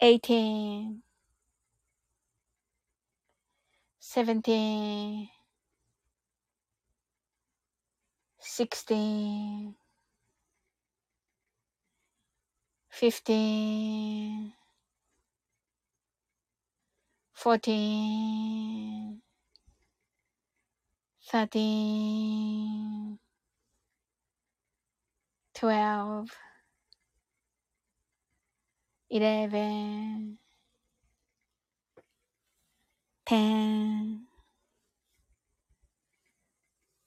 eighteen, seventeen, sixteen, fifteen, fourteen, thirteen, twelve eleven, ten,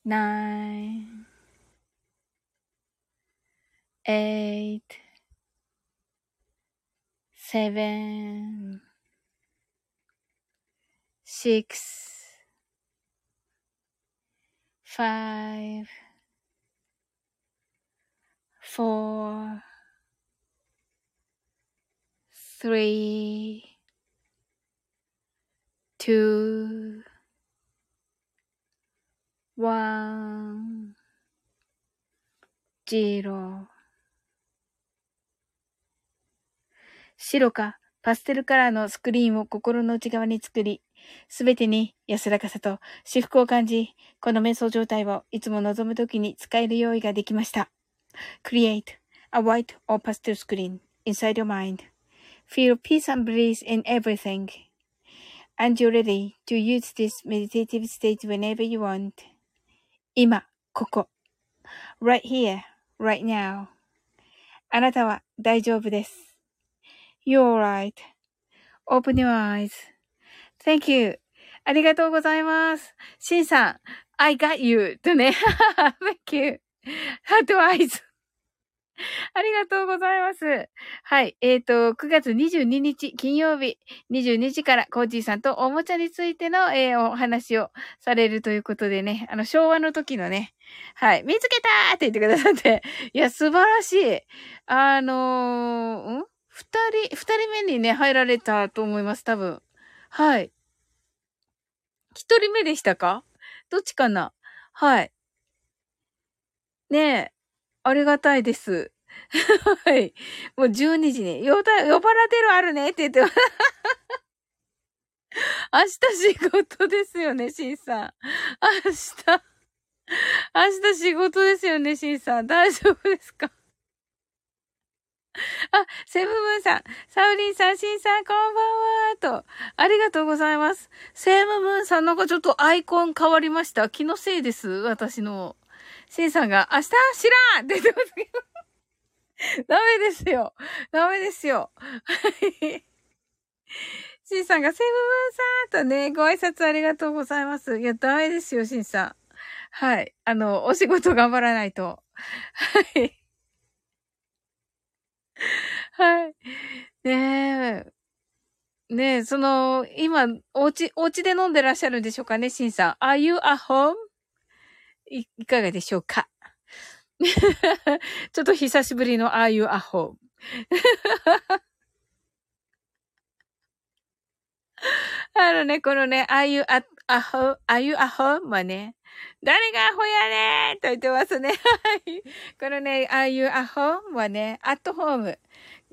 nine, eight, seven, six, five, four, three, two, one, zero 白かパステルカラーのスクリーンを心の内側に作り、すべてに安らかさと至福を感じ、この瞑想状態をいつも望むときに使える用意ができました。Create a white or pastel screen inside your mind Feel peace and bliss in everything. And you're ready to use this meditative state whenever you want. 今、ここ。right here, right now. あなたは大丈夫です。You're right.Open your eyes.Thank you. ありがとうございます。シンさん、I got you とね。Thank you. Heart eyes. ありがとうございます。はい。えっ、ー、と、9月22日金曜日22時からコージーさんとおもちゃについての、えー、お話をされるということでね、あの、昭和の時のね、はい。見つけたって言ってくださって。いや、素晴らしい。あのー、ん？二人、二人目にね、入られたと思います、多分。はい。一人目でしたか？どっちかな？はい。ねえ。ありがたいです。はい。もう12時に、よた、呼ばれてるあるねって言って、明日仕事ですよね、シンさん。明日、明日仕事ですよね、シンさん。大丈夫ですか？あ、セブムーンさん、サウリンさん、シンさん、こんばんは、と。ありがとうございます。セブムーンさん、なんかちょっとアイコン変わりました。気のせいです。私の。シンさんが、明日知らんって言ってますけど。ダメですよ。ダメですよ。はい。シンさんがセブブンさんとね、ご挨拶ありがとうございます。いや、ダメですよ、シンさん。はい。あの、お仕事頑張らないと。はい。はい。ねえ。ねえ、その、今、お家、お家で飲んでらっしゃるんでしょうかね、シンさん。Are you at home? い、いかがでしょうかちょっと久しぶりの Are you a home? あのね、このね、Are you at, home? Are you at home? はね、誰がアホやねーと言ってますね。はい。このね、Are you at home? はね、at home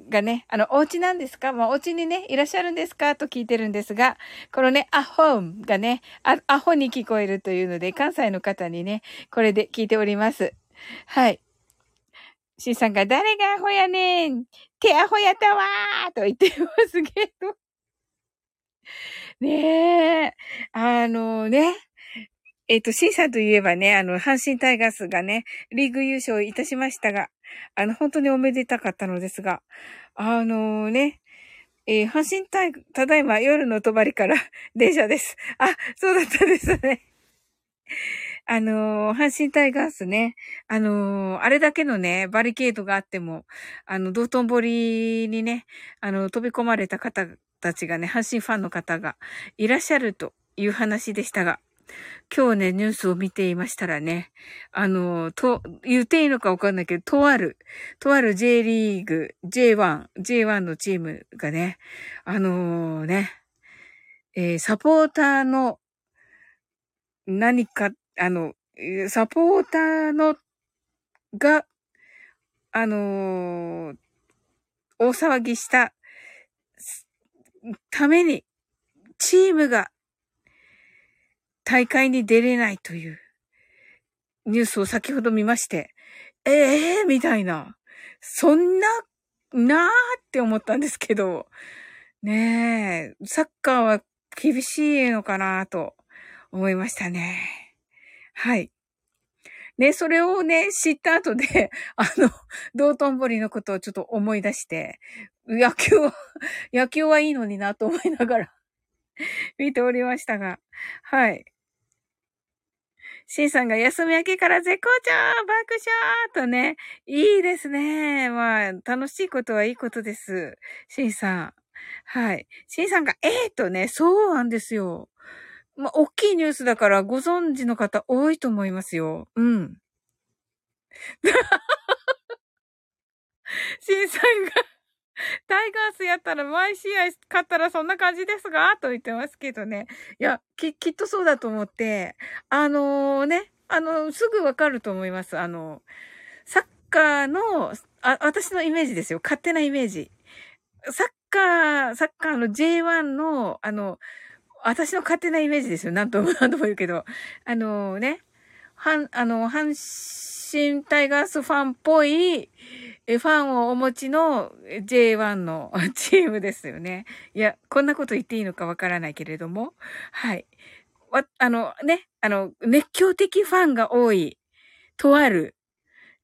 がね、あの、お家なんですか？まあ、お家にね、いらっしゃるんですか？と聞いてるんですが、このね、アホームがね、あ、アホに聞こえるというので、関西の方にね、これで聞いております。はい。シンさんが、誰がアホやねん手アホやったわーと言ってますけど。ねえ、あのね、えっ、ー、と、シンさんといえばね、あの、阪神タイガースがね、リーグ優勝いたしましたが、あの、本当におめでたかったのですが、あのね、えー、阪神タイ、ただいま夜の帳から 電車です。あ、そうだったですね。あのー、阪神タイガースね、あのー、あれだけのね、バリケードがあっても、あの、道頓堀にね、あの、飛び込まれた方たちがね、阪神ファンの方がいらっしゃるという話でしたが、今日ね、ニュースを見ていましたらね、あの、と、言っていいのかわかんないけど、とある、とある J リーグ、J1、J1 のチームがね、あのー、ね、えー、サポーターの、何か、あの、サポーターの、が、あのー、大騒ぎしたために、チームが大会に出れないというニュースを先ほど見まして、ええー、みたいな。そんな、なーって思ったんですけど、ねえ、サッカーは厳しいのかなと思いましたね。はい。ね、それをね、知った後で、あの、道頓堀のことをちょっと思い出して、野球は、野球はいいのになと思いながら 見ておりましたが、はい。シンさんが休み明けから絶好調爆笑とね、いいですね。まあ、楽しいことはいいことです。シンさん。はい。シンさんが、ええー、とね、そうなんですよ。まあ、大きいニュースだからご存知の方多いと思いますよ。うん。シンさんが タイガースやったら毎試合勝ったらそんな感じですがと言ってますけどね。いや、き、きっとそうだと思って、あのー、ね、あの、すぐわかると思います。あの、サッカーの、あ、私のイメージですよ。勝手なイメージ。サッカー、サッカーの J1 の、あの、私の勝手なイメージですよ。なんとも、なんとも言うけど。あのね、はん、あの、阪神タイガースファンっぽい、えファンをお持ちの J1 の チームですよね。いや、こんなこと言っていいのかわからないけれども。はい。わ、あのね、あの、熱狂的ファンが多い、とある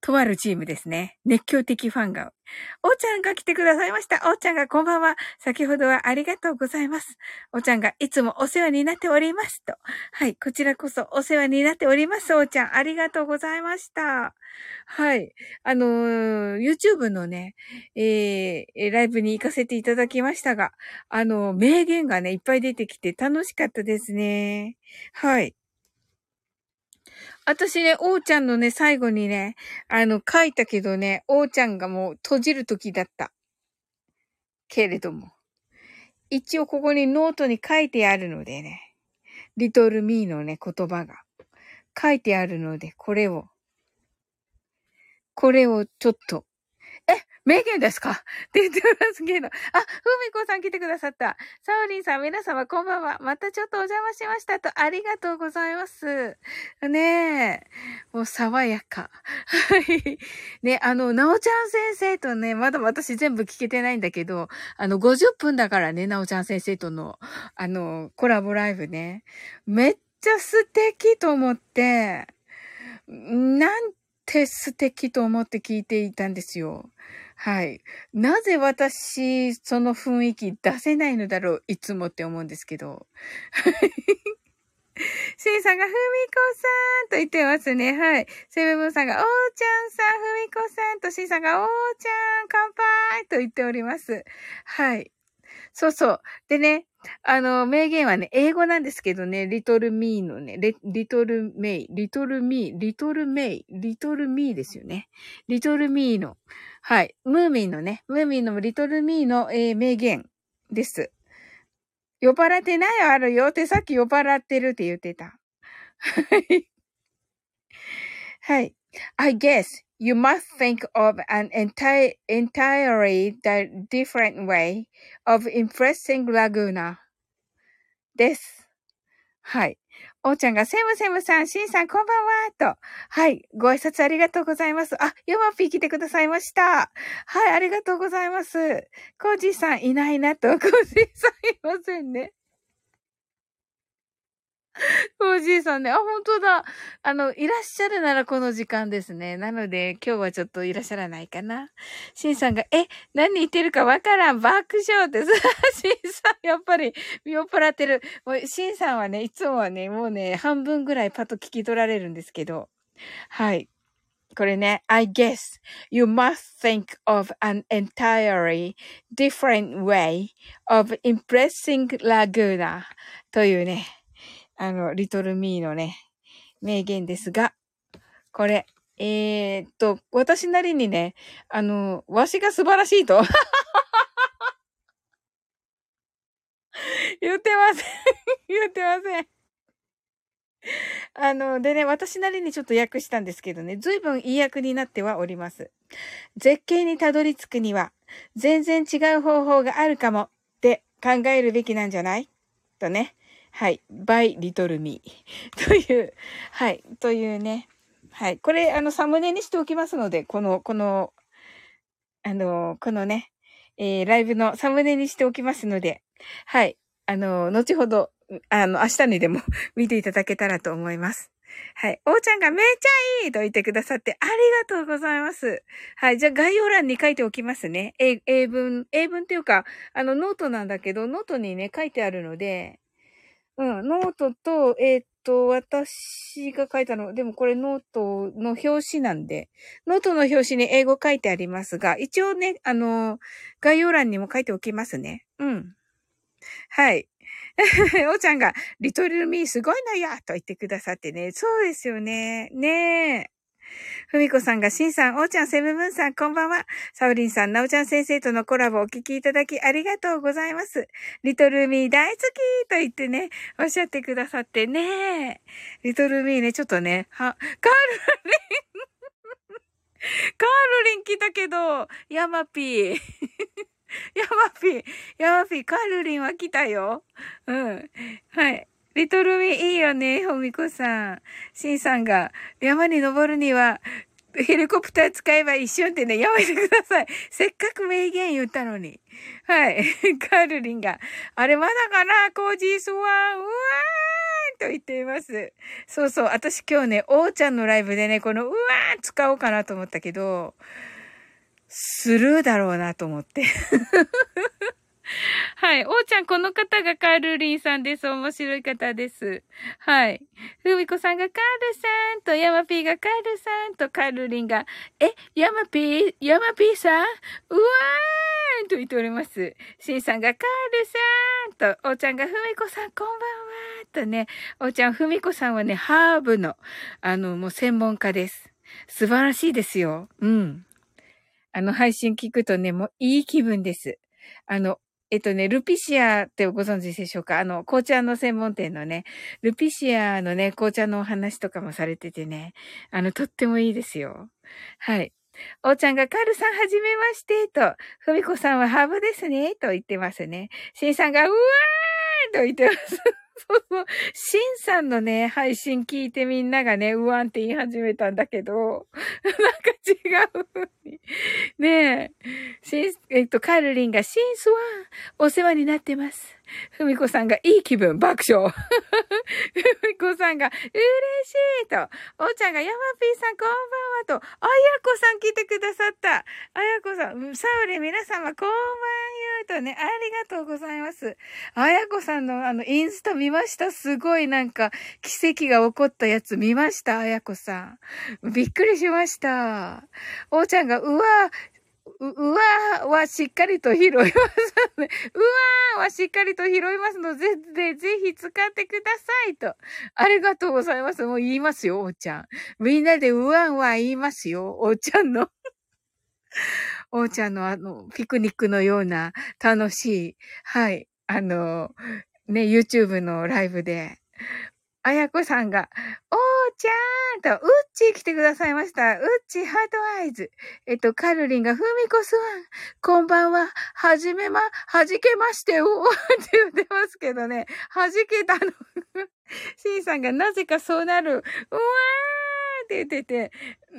とあるチームですね。熱狂的ファンが。おーちゃんが来てくださいました。おーちゃんがこんばんは。先ほどはありがとうございます。おーちゃんがいつもお世話になっておりますと。はい。こちらこそお世話になっております。おーちゃん、ありがとうございました。はい。あのー、YouTube のね、えー、ライブに行かせていただきましたが、あのー、名言がね、いっぱい出てきて楽しかったですね。はい。私ね、おーちゃんのね、最後にね、あの、書いたけどね、おーちゃんがもう閉じる時だった。けれども。一応ここにノートに書いてあるのでね、リトルミーのね、言葉が書いてあるので、これを、これをちょっと名言ですか？って言ってますけど。あ、ふみこさん来てくださった。サオリンさん、皆様こんばんは。またちょっとお邪魔しましたと、ありがとうございます。ねえ。もう爽やか。はい。ね、あの、なおちゃん先生とね、まだ私全部聞けてないんだけど、あの、50分だからね、なおちゃん先生との、あの、コラボライブね。めっちゃ素敵と思って、なんて素敵と思って聞いていたんですよ。はい。なぜ私、その雰囲気出せないのだろういつもって思うんですけど。シンさんが、ふみこさんと言ってますね。はい。セブブンさんが、おーちゃんさん、ふみこさんとシンさんが、おーちゃん、乾杯と言っております。はい。そうそう。でね、あの、名言はね、英語なんですけどね、リトルミーのね、リトルメイ、リトルミー、リトルメイ、リトルミーですよね。リトルミーの、はい、ムーミンのね、ムーミンのリトルミーの、えー、名言です。酔っ払ってないあるよってさっき酔っ払ってるって言ってた。はい。はい。I guess you must think of an entire, entirely different way of impressing Laguna です。はい。おーちゃんが、セムセムさん、シンさん、こんばんは、と。はい。ご挨拶ありがとうございます。あ、ヨマピー来てくださいました。はい、ありがとうございます。コージーさんいないなと、コージーさんいませんね。おじいさんね。あ、本当だ。あの、いらっしゃるならこの時間ですね。なので、今日はちょっといらっしゃらないかな。シンさんが、え、何言ってるかわからん。爆笑です。シンさん、やっぱり、酔っ払ってる。もう、シンさんはね、いつもはね、もうね、半分ぐらいパッと聞き取られるんですけど。はい。これね、I guess you must think of an entirely different way of impressing Laguna というね、あの、リトルミーのね、名言ですが、これ、えー、っと、私なりにね、あの、わしが素晴らしいと 言ってません 言ってませんあの、でね、私なりにちょっと訳したんですけどね、随分いい訳になってはおります。絶景にたどり着くには、全然違う方法があるかもって考えるべきなんじゃない？とね。はい。by little me という、はい。というね。はい。これ、あの、サムネにしておきますので、この、この、あの、このね、えー、ライブのサムネにしておきますので、はい。あの、後ほど、あの、明日にでも 見ていただけたらと思います。はい。おーちゃんがめっちゃいいと言ってくださってありがとうございます。はい。じゃあ概要欄に書いておきますね。英文、英文っていうか、あの、ノートなんだけど、ノートにね、書いてあるので、うん、ノートと、えー、っと、私が書いたの、でもこれノートの表紙なんで、ノートの表紙に英語書いてありますが、一応ね、あの、概要欄にも書いておきますね。うん。はい。おちゃんが、リトルミーすごいのやと言ってくださってね。そうですよね。ねえ。ふみこさんが、しんさん、おーちゃん、セブブンさん、こんばんは。サウリンさん、なおちゃん先生とのコラボお聞きいただきありがとうございます。リトルミー大好きと言ってね、おっしゃってくださってね。リトルミーね、ちょっとね、は、カールリンカールリン来たけど、ヤマピー。ヤマピー、ヤマピー、カールリンは来たよ。うん。はい。リトルミーいいよね、ふみこさん。シンさんが、山に登るには、ヘリコプター使えば一瞬ってね、やめてください。せっかく名言言ったのに。はい。カールリンが、あれまだかなコージースワン、うわーんと言っています。そうそう。私今日ね、おーちゃんのライブでね、このうわー使おうかなと思ったけど、スルーだろうなと思って。はい。おーちゃん、この方がカールリンさんです。面白い方です。はい。ふみこさんがカールさんと、ヤマピーがカールさんと、カールリンが、え、ヤマピー、ヤマピーさん？うわーんと言っております。シンさんがカールさんと、おーちゃんがふみこさんこんばんはとね、おーちゃん、ふみこさんはね、ハーブの、あの、もう専門家です。素晴らしいですよ。うん。あの配信聞くとね、もういい気分です。あの、えっとね、ルピシアってご存知でしょうか？あの、紅茶の専門店のね、ルピシアのね、紅茶のお話とかもされててね、あの、とってもいいですよ。はい。おーちゃんがカールさんはじめましてと、ふみこさんはハーブですねと言ってますね。しんさんがうわーと言ってます。そうそう。シンさんのね、配信聞いてみんながね、うわんって言い始めたんだけど、なんか違う風に。ねえ。シン、えっと、カルリンがシンスワン、お世話になってます。ふみこさんがいい気分、爆笑。ふみこさんが嬉しいと。おーちゃんがヤマピーさんこんばんはと。あやこさん来てくださった。あやこさん、サウリ皆様こんばん言うとね、ありがとうございます。あやこさんのあのインスタ見ましたすごいなんか奇跡が起こったやつ見ましたあやこさん。びっくりしました。おーちゃんが、うわう、うわーはしっかりと拾いますね。うわーはしっかりと拾いますので、ぜ、ぜひ使ってくださいと。ありがとうございます。もう言いますよ、おーちゃん。みんなでうわんは言いますよ、おーちゃんの。おーちゃんのあの、ピクニックのような楽しい、はい、あの、ね、YouTube のライブで、あやこさんが、おーちゃんと、うっちー来てくださいました。うっちーハートアイズ。えっと、カルリンが、ふみこすわん。こんばんは。はじめま、はじけましてよ。って言ってますけどね。はじけたの。シンさんが、なぜかそうなる。うわーって言ってて、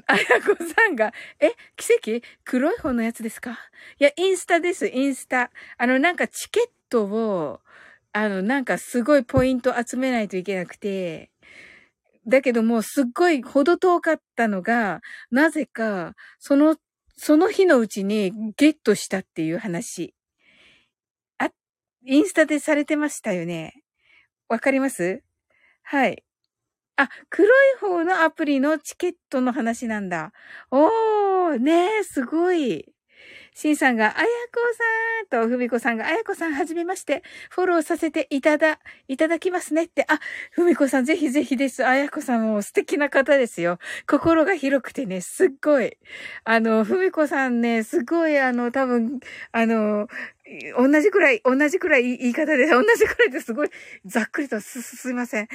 あやこさんが、え、奇跡？黒い方のやつですか？いや、インスタです、インスタ。あの、なんかチケットを、あの、なんかすごいポイント集めないといけなくて、だけどもすっごいほど遠かったのが、なぜか、その、その日のうちにゲットしたっていう話。あ、インスタでされてましたよね。わかります？はい。あ、黒い方のアプリのチケットの話なんだ。おー、ねえ、すごい。シンさんが、あやこさんと、ふみこさんが、あやこさんはじめまして、フォローさせていただ、いただきますねって、あ、ふみこさんぜひぜひです。あやこさんも素敵な方ですよ。心が広くてね、すっごい。あの、ふみこさんね、すっごい、あの、多分、あの、同じくらい、同じくらい言い方で、同じくらいですごい、ざっくりとす、すいません。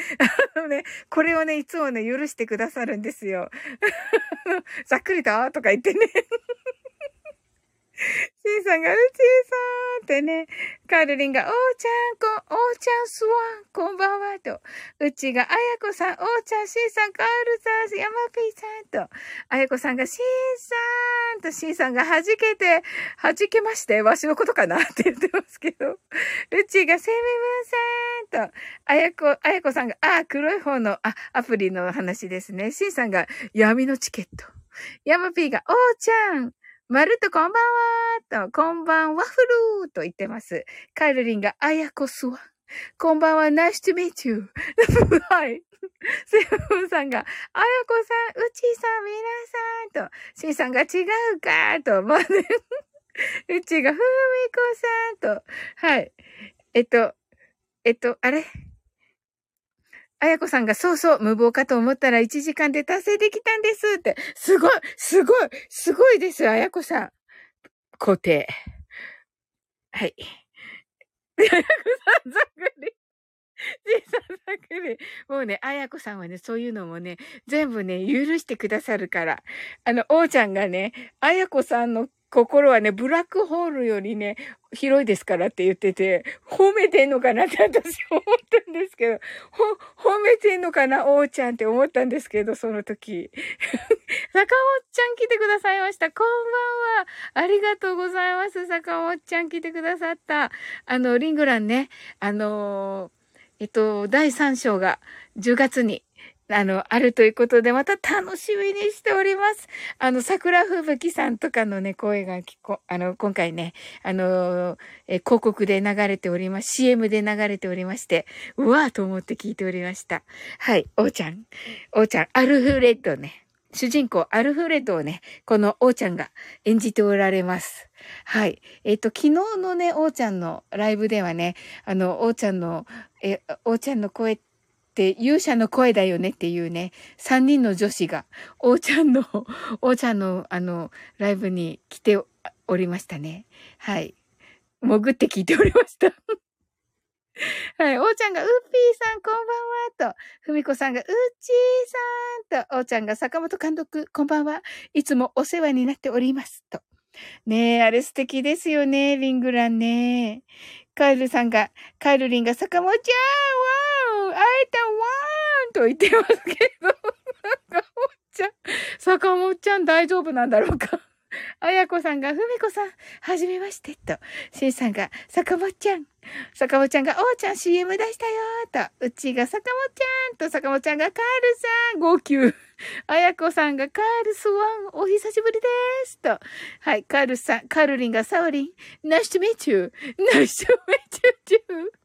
あのね、これをね、いつもね、許してくださるんですよ。ざっくりと、とか言ってね。シンさんが、うちーさんってね、カールリンが、おーちゃん、こ、おーちゃんすわん、こんばんは、と。うちが、あやこさん、おーちゃん、シンさん、カールさん、ヤマピーさん、と。あやこさんが、シンさん、と、シンさんが、はじけて、はじけまして、わしのことかなって言ってますけど。うちが、セミムーさん、と。あやこ、あやこさんが、あ、黒い方の、あ、アプリの話ですね。シンさんが、闇のチケット。ヤマピーが、おーちゃん、まるっとこんばんはと、こんばんワッフルと言ってます。カイルリンが、あやこすわ。こんばんは、ナイス to meet you. はい。セブンさんが、あやこさん、うちさん、みなさんと、シンさんが違うかと、まね、うちがふみこさんと、はい。えっと、えっと、あれ？あやこさんが、そうそう、無謀かと思ったら1時間で達成できたんですって。すごい、すごい、すごいです、あやこさん。固定。はい。あやこさん、ざっくり。じいさんざっくり。もうね、あやこさんはね、そういうのもね、全部ね、許してくださるから。あの、おーちゃんがね、あやこさんの心はね、ブラックホールよりね、広いですからって言ってて、褒めてんのかなって 私思ったんですけど、ほ、褒めてんのかなおーちゃんって思ったんですけど、その時。坂本ちゃん来てくださいました。こんばんは。ありがとうございます。坂本ちゃん来てくださった。あの、リングランね、あのえっと、第3章が10月にあの、あるということで、また楽しみにしております。あの、桜吹雪さんとかのね、声が聞こ、あの、今回ね、あの、え広告で流れております。CM で流れておりまして、うわーと思って聞いておりました。はい、おーちゃん。おーちゃん、アルフレッドね。主人公、アルフレッドをね、このおーちゃんが演じておられます。はい。えっ、と、昨日のね、おーちゃんのライブではね、あの、おーちゃんの、え、おーちゃんの声ってって勇者の声だよねっていうね、三人の女子が、おーちゃんの、おーちゃんのあの、ライブに来ておりましたね。はい。潜って聞いておりました。はい。おーちゃんが、うっぴーさん、こんばんは、と。ふみこさんが、うっちーさん、と。おーちゃんが、坂本監督、こんばんは。いつもお世話になっております、と。ねえ、あれ素敵ですよね、リングランね。カエルさんが、カエルリンが、坂本ちゃん、わー会えたわーんと言ってますけど、坂本ちゃん、坂本ちゃん大丈夫なんだろうかあやこさんが、ふみこさん、はじめまして、と。しんさんが、坂本ちゃん。坂本ちゃんが、おーちゃん CM 出したよーと。うちが坂本ちゃんと、坂本ちゃんが、カールさん、号泣。あやこさんが、カールスワン、お久しぶりですと。はい、カールさん、カールリンが、サオリン、Nice to meet you. Nice to meet you too.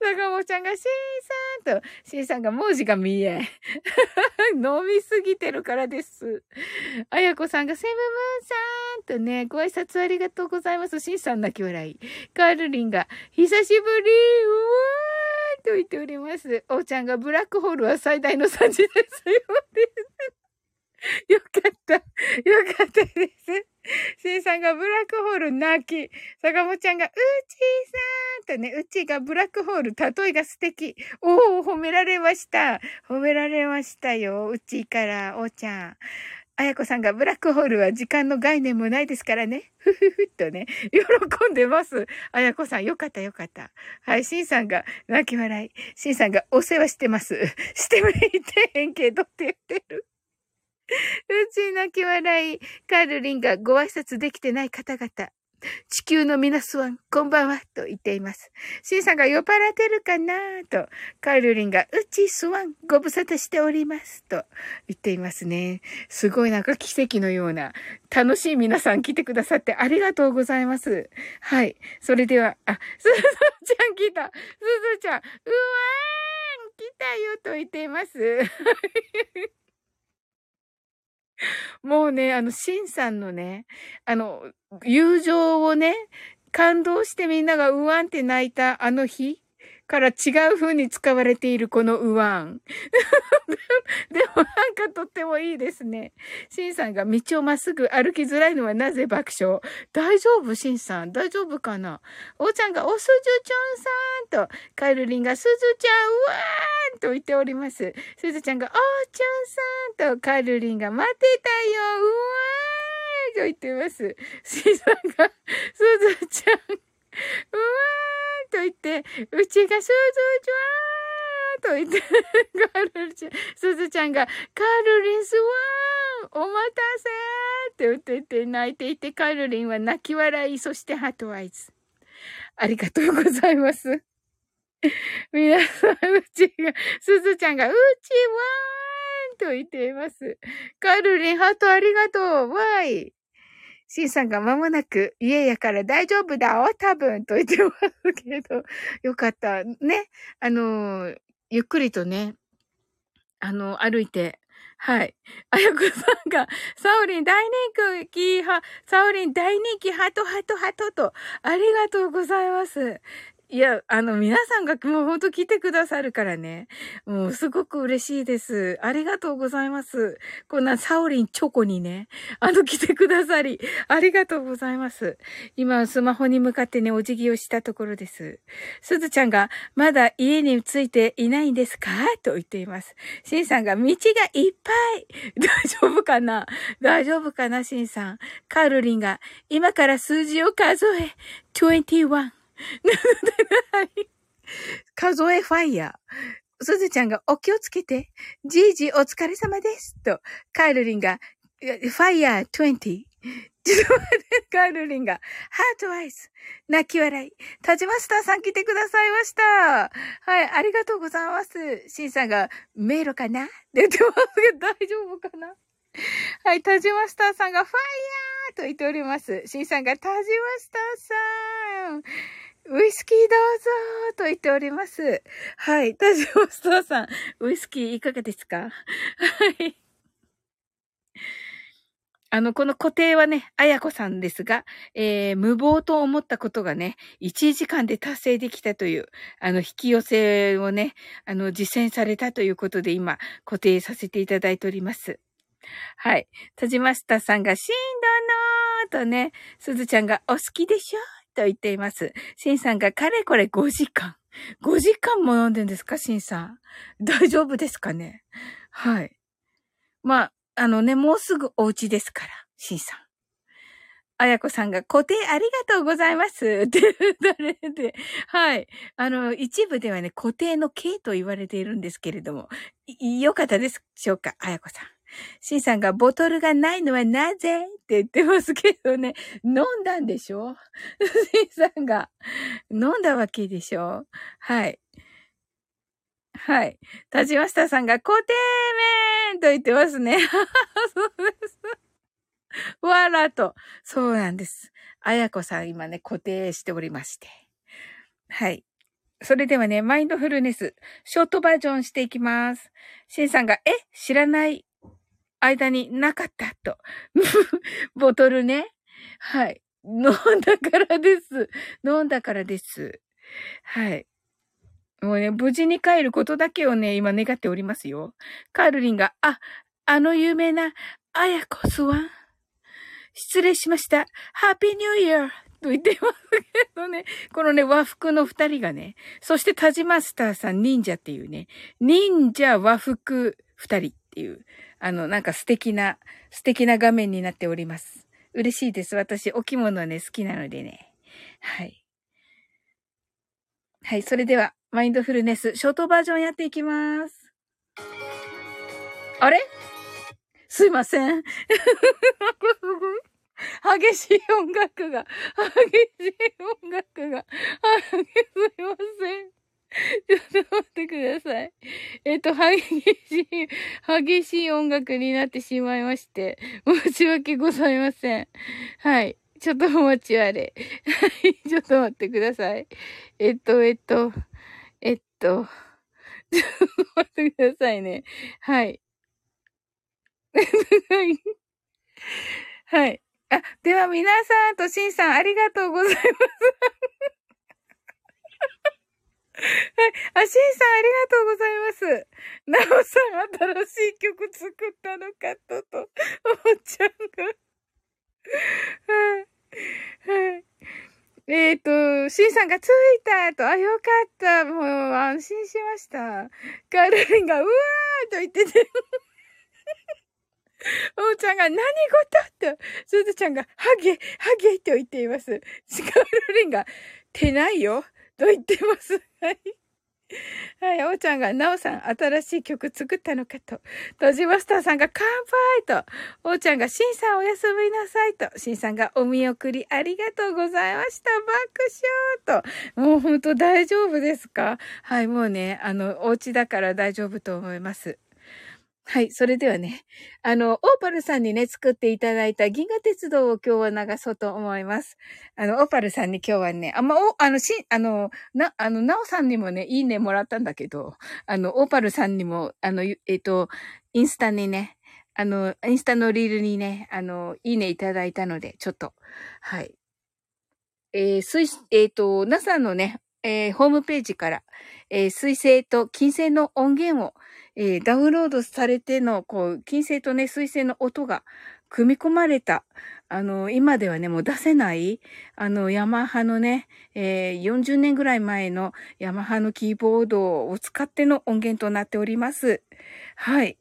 坂本ちゃんが、シーさんと、シーさんが文字が見え。飲みすぎてるからです。あやこさんが、セムムーンさんとね、ご挨拶ありがとうございます。シンさん泣き笑い。カールリンが、久しぶりうわーと言っております。おーちゃんが、ブラックホールは最大の3時ですよ。よかった。よかったです。シンさんがブラックホール泣き。坂本ちゃんが、うちーさんとね、うちがブラックホール、例えが素敵。おお、褒められました。褒められましたよ。うちから、おーちゃん。あやこさんがブラックホールは時間の概念もないですからね。ふふふっとね、喜んでます。あやこさん、よかったよかった。はい、しんさんが泣き笑い。しんさんがお世話してます。してみてへんけどって言ってる。うち泣き笑い。カールリンがご挨拶できてない方々。地球の皆さん、こんばんは、と言っています。シンさんが酔っ払ってるかなと、カールリンが、うちスワン、ご無沙汰しております、と言っていますね。すごいなんか奇跡のような、楽しい皆さん来てくださってありがとうございます。はい。それでは、あ、すずちゃん来た。すずちゃん、うわーん、来たよ、と言っています。もうね、あの、シンさんのね、あの、友情をね、感動してみんながうわんって泣いたあの日から違う風に使われているこのウワン。でもなんかとってもいいですね。シンさんが道をまっすぐ歩きづらいのはなぜ爆笑？大丈夫？シンさん大丈夫かな？おーちゃんがおすじちょんさんと、カエルリンがすずちゃんうわーんと言っております。すずちゃんがおーちゃんさんと、カエルリンが待ってたようわーと言ってます。シンさんがすずちゃんうわーと言って、うちがすずちゃんと言って、カールちゃん、すずちゃんが、カルリンスワンお待たせって言ってて泣いていて、カルリンは泣き笑い、そしてハートアイズ。ありがとうございます。皆さん、うちが、すずちゃんが、うちわーんと言っています。カルリン、ハートありがとうわい。シンさんが間もなく家やから大丈夫だわ多分と言ってますけど、よかった。ね。あの、ゆっくりとね、あの、歩いて、はい。あやこさんが、サオリン大人気は、サオリン大人気ハトハトハトと、ありがとうございます。いや、あの、皆さんがもうほんと来てくださるからね。もうすごく嬉しいです。ありがとうございます。こんなサオリンチョコにね、あの、来てくださり、ありがとうございます。今、スマホに向かってね、お辞儀をしたところです。すずちゃんが、まだ家に着いていないんですか？と言っています。シンさんが、道がいっぱい大丈夫かな？大丈夫かなシンさん？カールリンが、今から数字を数え、21。数えファイヤー。すずちゃんがお気をつけて。じいじお疲れ様です。と、カールリンが、ファイヤー20。ちょっと待って、カールリンが、ハートアイズ。泣き笑い。タジマスターさん来てくださいました。はい、ありがとうございます。シンさんが、迷路かな？って言ってますけど、大丈夫かな？はい、タジマスターさんが、ファイヤーと言っております。シンさんが、タジマスターさん。ウイスキーどうぞと言っております。はい。タジオスタさん、ウイスキーいかがですか？はい。あの、この固定はね、あやこさんですが、えー、無謀と思ったことがね、1時間で達成できたという、あの、引き寄せをね、あの、実践されたということで今、固定させていただいております。はい。田島スタさんが、しんどのーとね、すずちゃんがお好きでしょ？と言っています。シンさんがかれこれ5時間。5時間も飲んでんですかシンさん。大丈夫ですかねはい。まあ、あのね、もうすぐお家ですから、シンさん。あやこさんが固定ありがとうございます。って言れで、はい。あの、一部ではね、固定の形と言われているんですけれども、よかったでしょうかあやこさん。シンさんがボトルがないのはなぜ？って言ってますけどね。飲んだんでしょ？シンさんが飲んだわけでしょ？はい。はい。田島下さんが固定面と言ってますね。そうです。わらと。そうなんです。あやこさん今ね、固定しておりまして。はい。それではね、マインドフルネス、ショートバージョンしていきます。シンさんが、え？知らない間になかったと。ボトルね。はい。飲んだからです。飲んだからです。はい。もうね、無事に帰ることだけをね、今願っておりますよ。カールリンが、あ、あの有名な、あやこスワン。失礼しました。ハッピーニューイヤーと言ってますけどね。このね、和服の二人がね、そしてタジマスターさん忍者っていうね、忍者和服二人っていう、あの、なんか素敵な、素敵な画面になっております。嬉しいです。私、お着物ね、好きなのでね。はい。はい、それでは、マインドフルネス、ショートバージョンやっていきます。あれ？すいません。激しい音楽が、激しい音楽が、すいません。ちょっと待ってください。えっと、激しい、激しい音楽になってしまいまして、申し訳ございません。はい。ちょっとお待ちあれ。はい。ちょっと待ってください。えっと、えっと、えっと、ちょっと待ってくださいね。はい。はい。あ、では皆さんとしんさんありがとうございます。はい。あ、しんさんありがとうございます。なおさん新しい曲作ったのかと、と、おっちゃんが。はい。はい。えっ、ー、と、シンさんが着いたと、あ、よかった。もう安心しました。カルリンが、うわーと言ってて。おうちゃんが何事と、すずちゃんが、ハゲ、ハゲと言っています。カルリンが、てないよ と言ってます。はい。はい、おーちゃんが、なおさん、新しい曲作ったのかと。とじマスターさんが、乾杯と。おーちゃんが、しんさんおやすみなさいと。しんさんが、お見送りありがとうございました。爆笑と。もうほんと大丈夫ですか？はい、もうね、あの、お家だから大丈夫と思います。はい。それではね、あの、オーパルさんにね、作っていただいた銀河鉄道を今日は流そうと思います。あの、オーパルさんに今日はね、あんま、お、あの、し、あの、な、あの、ナオさんにもね、いいねもらったんだけど、あの、オーパルさんにも、あの、えっ、ー、と、インスタにね、あの、インスタのリールにね、あの、いいねいただいたので、ちょっと、はい。えー、水、えっ、ー、と、NASA のね、えー、ホームページから、えー、水星と金星の音源を、えー、ダウンロードされての、こう、金星とね、水星の音が組み込まれた、あの、今ではね、もう出せない、あの、ヤマハのね、えー、40年ぐらい前のヤマハのキーボードを使っての音源となっております。はい。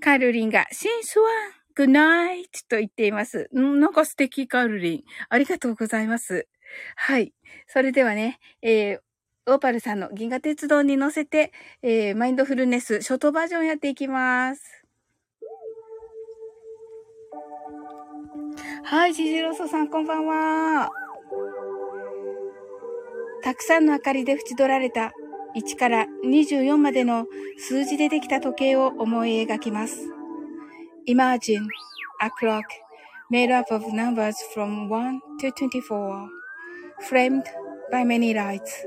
カルリンが、シンスワン、グナイトと言っています。んなんか素敵、カルリン。ありがとうございます。はい。それではね、えー、オーパルさんの銀河鉄道に乗せて、えー、マインドフルネス、ショートバージョンやっていきます。はい、ジジロソさん、こんばんは。たくさんの明かりで縁取られた1から24までの数字でできた時計を思い描きます。Imagine a clock made up of numbers from 1 to 24, framed by many lights.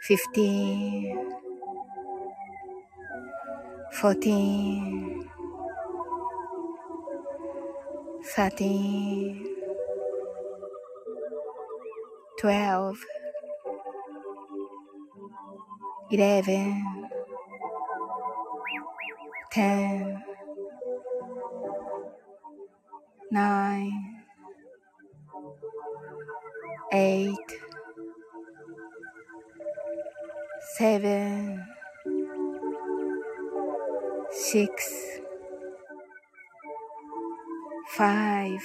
15 14 13 12 11 10 9 8 seven, six, five,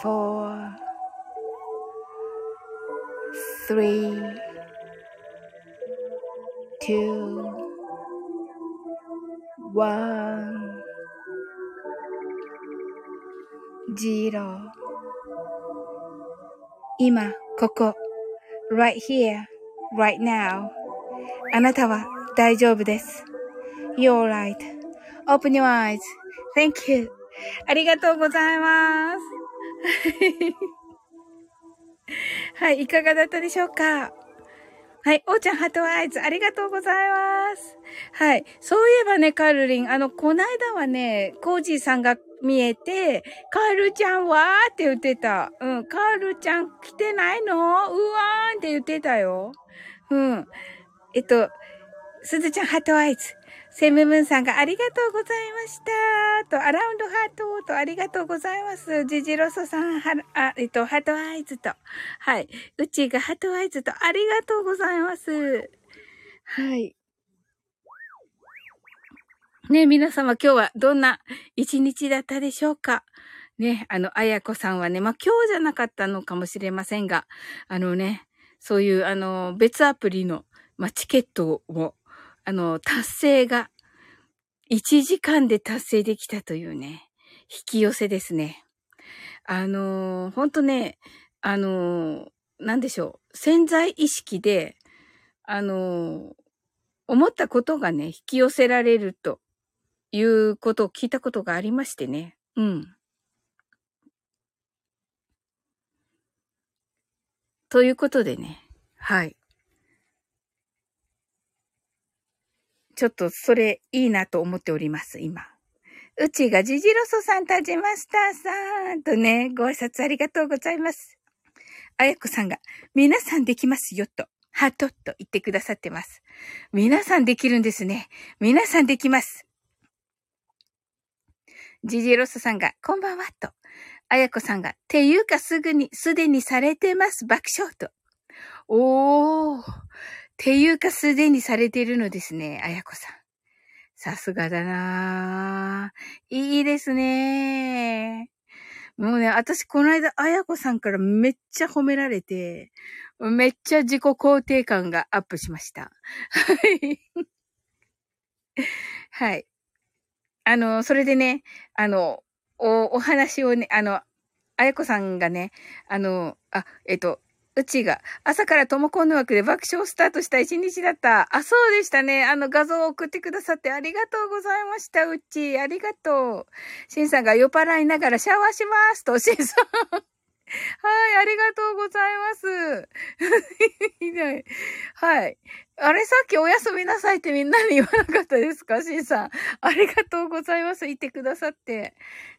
four, three, two, one, zero 今、ここ、 Right here, right now あなたは大丈夫です。You're right.Open your eyes.Thank you. ありがとうございます。はい、いかがだったでしょうか？はい、おーちゃんハートアイズ、ありがとうございます。はい、そういえばね、カルリン、あの、こないだはね、コージーさんが見えて、カールちゃんは？って言ってた。うん、カールちゃん来てないのうわーんって言ってたよ。うん。えっと、すずちゃん heart eyes。セムムーンさんがありがとうございました。と、 around heart とありがとうございます。ジジロソさん、は、あ、えっと、 heart eyes と。はい。うちが heart eyes とありがとうございます。はい。ね皆様今日はどんな一日だったでしょうか？ね、あの、あやこさんはね、まあ、今日じゃなかったのかもしれませんが、あのね、そういう、あの、別アプリの、まあ、チケットを、あの、達成が、1時間で達成できたというね、引き寄せですね。あの、ほんとね、あの、なんでしょう、潜在意識で、あの、思ったことがね、引き寄せられるということを聞いたことがありましてね。うん。ということでね。はい。ちょっとそれいいなと思っております、今。うちがジジロソさん、タジマスターさんとね、ご挨拶ありがとうございます。あやこさんが、皆さんできますよと、ハートと言ってくださってます。皆さんできるんですね。皆さんできます。ジジロソさんが、こんばんはと。あやこさんが、ていうかすぐに、すでにされてます。爆笑と。おー。ていうかすでにされてるのですね。あやこさん。さすがだなぁ。いいですねもうね、私この間、あやこさんからめっちゃ褒められて、めっちゃ自己肯定感がアップしました。はい。はい。あの、それでね、あの、お、お話をね、あの、あやこさんがね、あの、あ、えっと、うちが、朝からともこんの枠で爆笑スタートした一日だった。あ、そうでしたね。あの画像を送ってくださってありがとうございました。うち、ありがとう。しんさんが酔っ払いながらシャワーしますと、しんさん。はい、ありがとうございます。ひ どいはい。あれさっきおやすみなさいってみんなに言わなかったですか？しんさん。ありがとうございます。言ってくださって。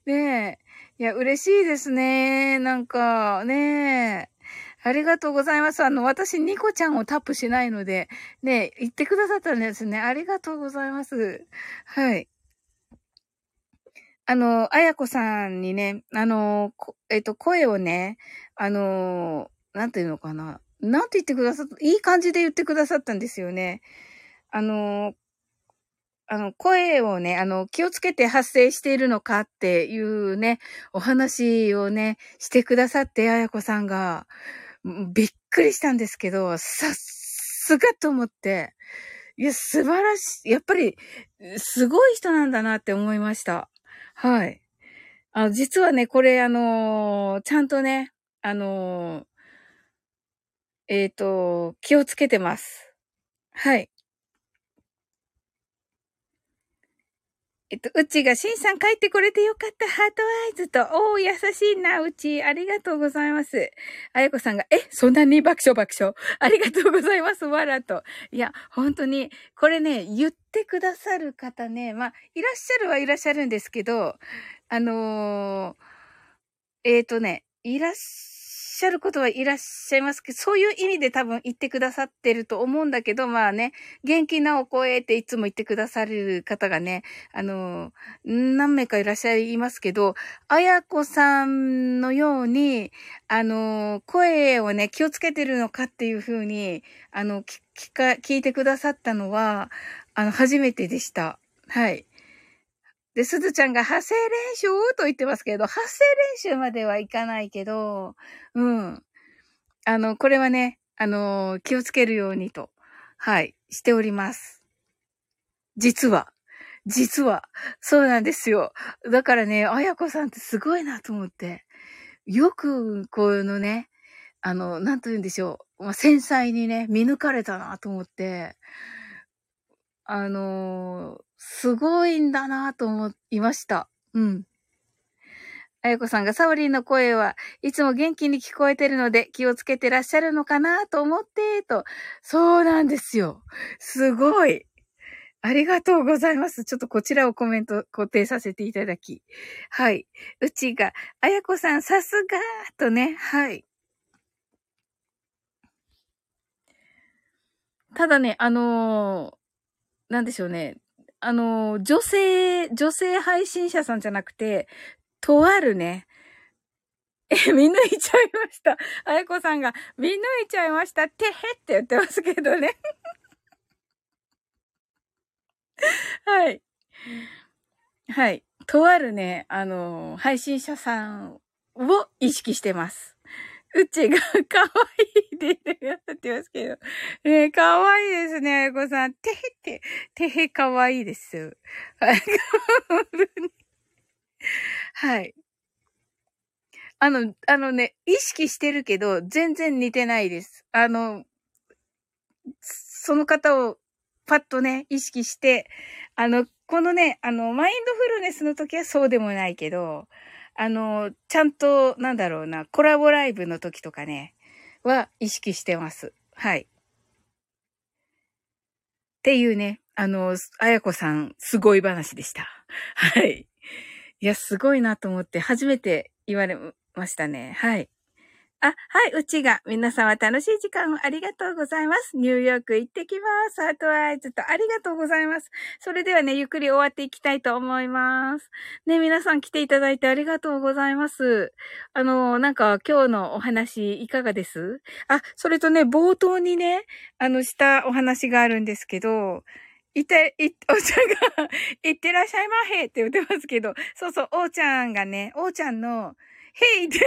ねえ。いや、嬉しいですね。なんか、ねえ。ありがとうございます。あの、私、ニコちゃんをタップしないので、ね、言ってくださったんですね。ありがとうございます。はい。あの、あやこさんにね、あの、えっと、声をね、あの、なんていうのかな。なんて言ってくださった、いい感じで言ってくださったんですよね。あの、あの、声をね、あの、気をつけて発声しているのかっていうね、お話をね、してくださって、あやこさんが。びっくりしたんですけど、さっすがと思って、いや、素晴らしい。やっぱり、すごい人なんだなって思いました。はい。あ実はね、これ、あのー、ちゃんとね、あのー、えっ、と、気をつけてます。はい。えっと、うちが、しんさん帰ってこれてよかった。ハートアイズと、おー、優しいな、うち。ありがとうございます。あやこさんが、え、そんなに爆笑爆笑。ありがとうございます。わらと。いや、本当に、これね、言ってくださる方ね、まあ、いらっしゃるはいらっしゃるんですけど、あのー、えっ、ー、とね、いらっしゃしゃることはいらっしゃいますけど、そういう意味で多分言ってくださってると思うんだけど、まあね、元気なお声っていつも言ってくださる方がね、あの、何名かいらっしゃいますけど、あやこさんのように、あの、声をね、気をつけてるのかっていうふうに、あの、聞か、聞いてくださったのは、あの、初めてでした。はい。で、すずちゃんが発声練習と言ってますけど、発声練習まではいかないけど、うん。あの、これはね、あの、気をつけるようにと、はい、しております。実は、実は、そうなんですよ。だからね、あやこさんってすごいなと思って。よく、こういうのね、あの、なんと言うんでしょう。まあ、繊細にね、見抜かれたなと思って、あのー、すごいんだなと思いました。うん。あやこさんがサオリンの声はいつも元気に聞こえてるので気をつけてらっしゃるのかなと思って、と。そうなんですよ。すごい。ありがとうございます。ちょっとこちらをコメント固定させていただき。はい。うちが、あやこさんさすがとね、はい。ただね、あのー、なんでしょうね。あの、女性、女性配信者さんじゃなくて、とあるね、え、見抜いちゃいました。あやこさんが、見抜いちゃいました。てへって言ってますけどね。はい。はい。とあるね、あの、配信者さんを意識してます。うちが可愛いでってやってますけど。ね可愛いですね、あやこさん。てへって、てへ可愛いです。はい。あの、あのね、意識してるけど、全然似てないです。あの、その方をパッとね、意識して、あの、このね、あの、マインドフルネスの時はそうでもないけど、あの、ちゃんと、なんだろうな、コラボライブの時とかね、は意識してます。はい。っていうね、あの、あやこさん、すごい話でした。はい。いや、すごいなと思って、初めて言われましたね。はい。あ、はい、うちが。皆様楽しい時間をありがとうございます。ニューヨーク行ってきます。ハートアイズとありがとうございます。それではね、ゆっくり終わっていきたいと思います。ね、皆さん来ていただいてありがとうございます。あの、なんか今日のお話いかがです？あ、それとね、冒頭にね、あの、したお話があるんですけど、いて、い、おちゃんが、いってらっしゃいまへって言ってますけど、そうそう、おーちゃんがね、おーちゃんの、へいって、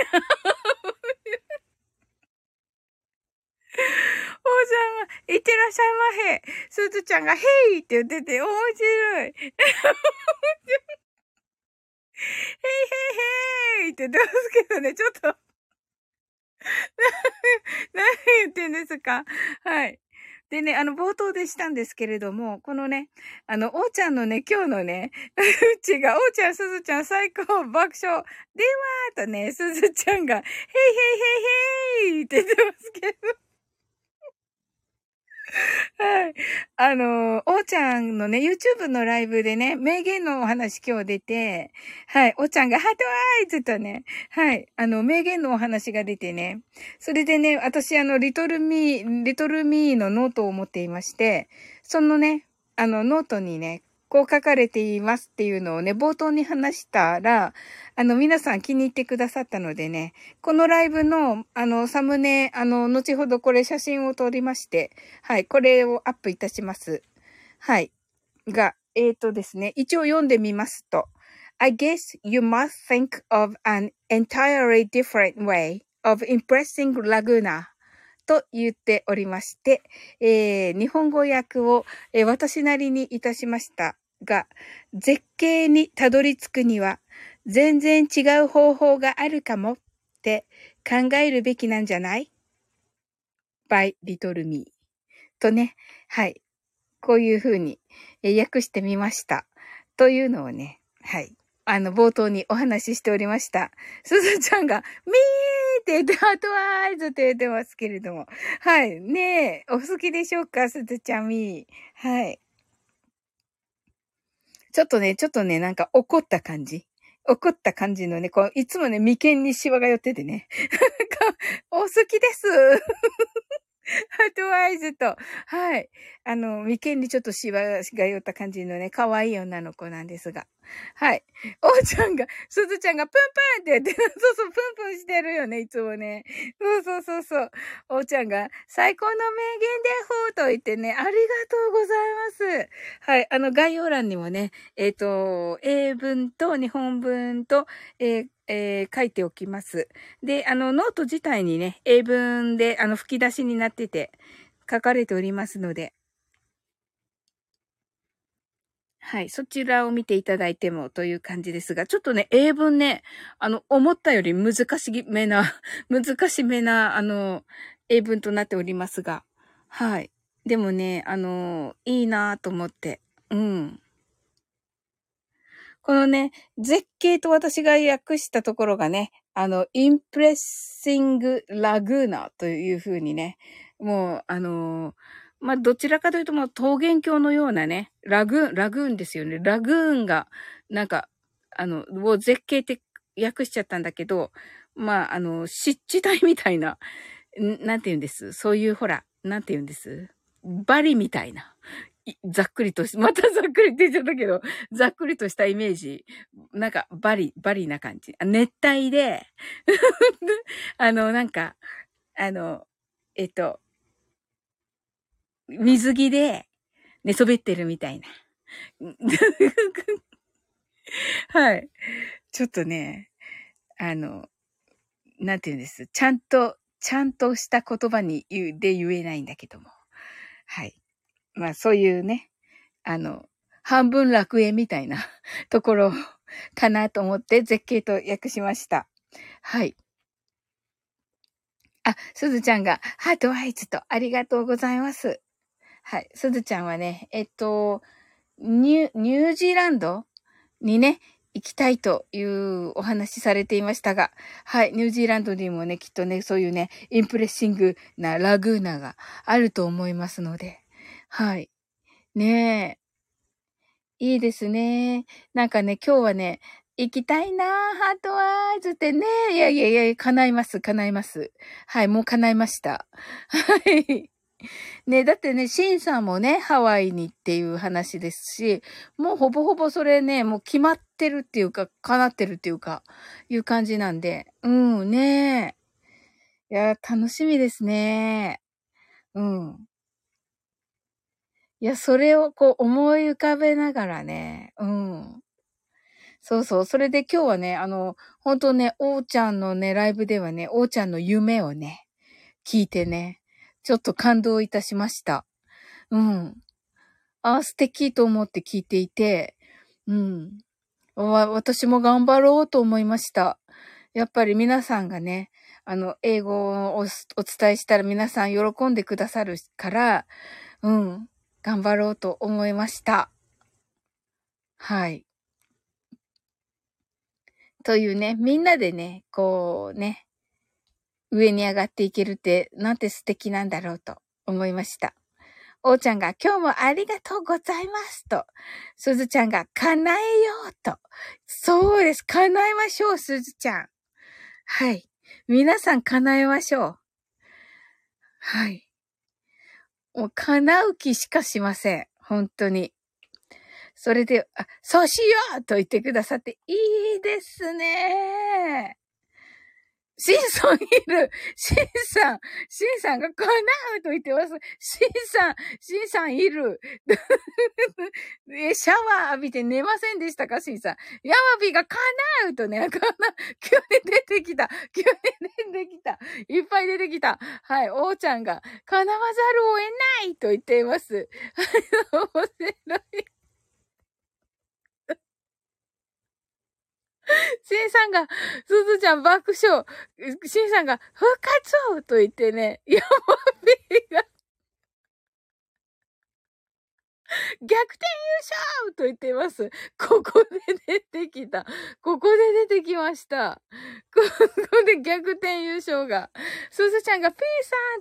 おーちゃんが、いってらっしゃいまへ。すずちゃんが、へいって言ってて、面白い。へいへいへいって言ってますけどね、ちょっと何言ってんですかはい。でね、あの、冒頭でしたんですけれども、このね、あの、おーちゃんのね、今日のね、うちが、おーちゃん、すずちゃん、最高、爆笑、ではーとね、すずちゃんが、へいへいへいへいって言ってますけどはい。あの、おーちゃんのね、YouTube のライブでね、名言のお話今日出て、はい、おーちゃんがハートワーイって言ったね、はい、あの、名言のお話が出てね、それでね、私あの、リトルミー、リトルミーのノートを持っていまして、そのね、あの、ノートにね、こう書かれていますっていうのをね、冒頭に話したら、あの、皆さん気に入ってくださったのでね、このライブの、あの、サムネ、あの、後ほどこれ写真を撮りまして、はい、これをアップいたします。はい。が、えっ、ー、とですね、一応読んでみますと、I guess you must think of an entirely different way of impressing Laguna と言っておりまして、えー、日本語訳を、えー、私なりにいたしました。が、絶景にたどり着くには、全然違う方法があるかもって考えるべきなんじゃない？by little me とね、はい。こういう風に訳してみました。というのをね、はい。あの、冒頭にお話ししておりました。すずちゃんが、みーって言って、ハートワイズって言ってますけれども。はい。ねえ、お好きでしょうか？すずちゃんみー。はい。ちょっとね、ちょっとね、なんか怒った感じ。怒った感じのね、こう、いつもね、眉間にシワが寄っててね。お好きです。ハートワイズと、はい。あの、眉間にちょっとシワが寄った感じのね、可愛い女の子なんですが。はい。おーちゃんが、すずちゃんがプンプンって言って、そうそう、プンプンしてるよね、いつもね。そうそうそうそう。おーちゃんが、最高の名言でほーと言ってね、ありがとうございます。はい。あの、概要欄にもね、えっ、ー、と、英文と日本文と、えーえー、書いておきます。で、あの、ノート自体にね、英文で、あの、吹き出しになってて、書かれておりますので、はい。そちらを見ていただいてもという感じですが、ちょっとね、英文ね、あの、思ったより難しめな、難しめな、あの、英文となっておりますが、はい。でもね、あの、いいなぁと思って、うん。このね、絶景と私が訳したところがね、あの、インプレッシングラグーナというふうにね、もう、あのーまあ、どちらかというともう桃源郷のようなね、ラグーン、ラグーンですよね。ラグーンが、なんか、あの、もう絶景って訳しちゃったんだけど、まあ、あの、湿地帯みたいな、なんて言うんです？そういうほら、なんて言うんです？バリみたいな。ざっくりとし、またざっくりって言っちゃったけど、ざっくりとしたイメージ。なんか、バリ、バリな感じ。熱帯で、あの、なんか、あの、えっと、水着で寝そべってるみたいな。はい。ちょっとね、あの、なんて言うんです。ちゃんと、ちゃんとした言葉に言う、で言えないんだけども。はい。まあそういうね、あの、半分楽園みたいな ところかなと思って絶景と訳しました。はい。あ、すずちゃんがハートワイズとありがとうございます。はい。すずちゃんはね、えっと、ニュ、ニュージーランドにね、行きたいというお話されていましたが、はい。ニュージーランドにもね、きっとね、そういうね、インプレッシングなラグーナがあると思いますので、はい。ねえ。いいですね。なんかね、今日はね、行きたいなハートワイズってね。いやいやいや、叶います、叶います。はい、もう叶いました。はい。ね、だってね、シンさんもね、ハワイにっていう話ですし、もうほぼほぼそれね、もう決まってるっていうか、叶ってるっていうか、いう感じなんで、うん、ねいや、楽しみですね。うん。いや、それをこう思い浮かべながらね、うん。そうそう。それで今日はね、あの、本当ね、おーちゃんのね、ライブではね、おーちゃんの夢をね、聞いてね、ちょっと感動いたしました。うん。ああ、素敵と思って聞いていて、うん。私も頑張ろうと思いました。やっぱり皆さんがね、あの、英語をお伝えしたら皆さん喜んでくださるから、うん、頑張ろうと思いました。はい。というね、みんなでね、こうね、上に上がっていけるって、なんて素敵なんだろうと思いました。おーちゃんが今日もありがとうございますと。すずちゃんが叶えようと。そうです。叶えましょう、すずちゃん。はい。皆さん叶えましょう。はい。もう叶う気しかしません。本当に。それで、あ、そうしようと言ってくださっていいですね。シンさんいるシンさんシンさんが叶うと言ってます。シンさんシンさんいる え、シャワー浴びて寝ませんでしたか？シンさん。ヤマビーが叶うとね、かな、急に出てきた。急に出てきた。いっぱい出てきた。はい、おーちゃんが、叶わざるを得ないと言っています。面白い。シンさんが、すずちゃん爆笑。シンさんが、復活と言ってね、ヤマピーが、逆転優勝と言っています。ここで出てきた。ここで出てきました。ここで逆転優勝が。すずちゃんがピー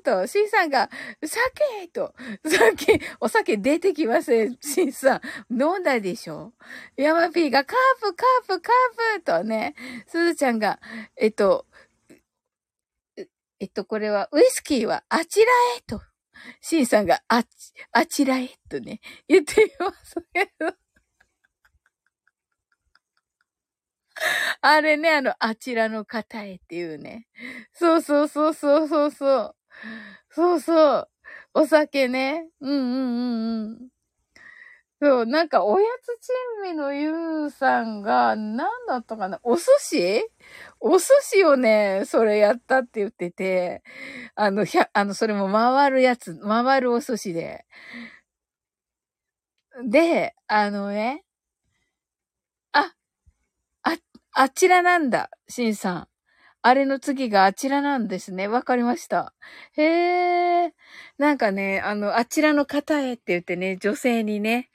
さんと、シーさんが酒と、酒、お酒出てきますね、シーさん。飲んだでしょ？ヤマピーがカープ、カープ、カープとね、すずちゃんが、えっと、えっと、これは、ウイスキーはあちらへと。シンさんが、あ、あちらへとね、言っていますけど。あれね、あの、あちらの方へっていうね。そうそうそうそうそうそう。そうそう。お酒ね。うんうんうんうん。そう、なんか、おやつ珍味のゆうさんが、なんだったかな？お寿司？お寿司をね、それやったって言ってて、あの、ひゃ、あの、それも回るやつ、回るお寿司で。で、あのね、あ、あ、あちらなんだ、しんさん。あれの次があちらなんですね。わかりました。へえ。なんかね、あの、あちらの方へって言ってね、女性にね、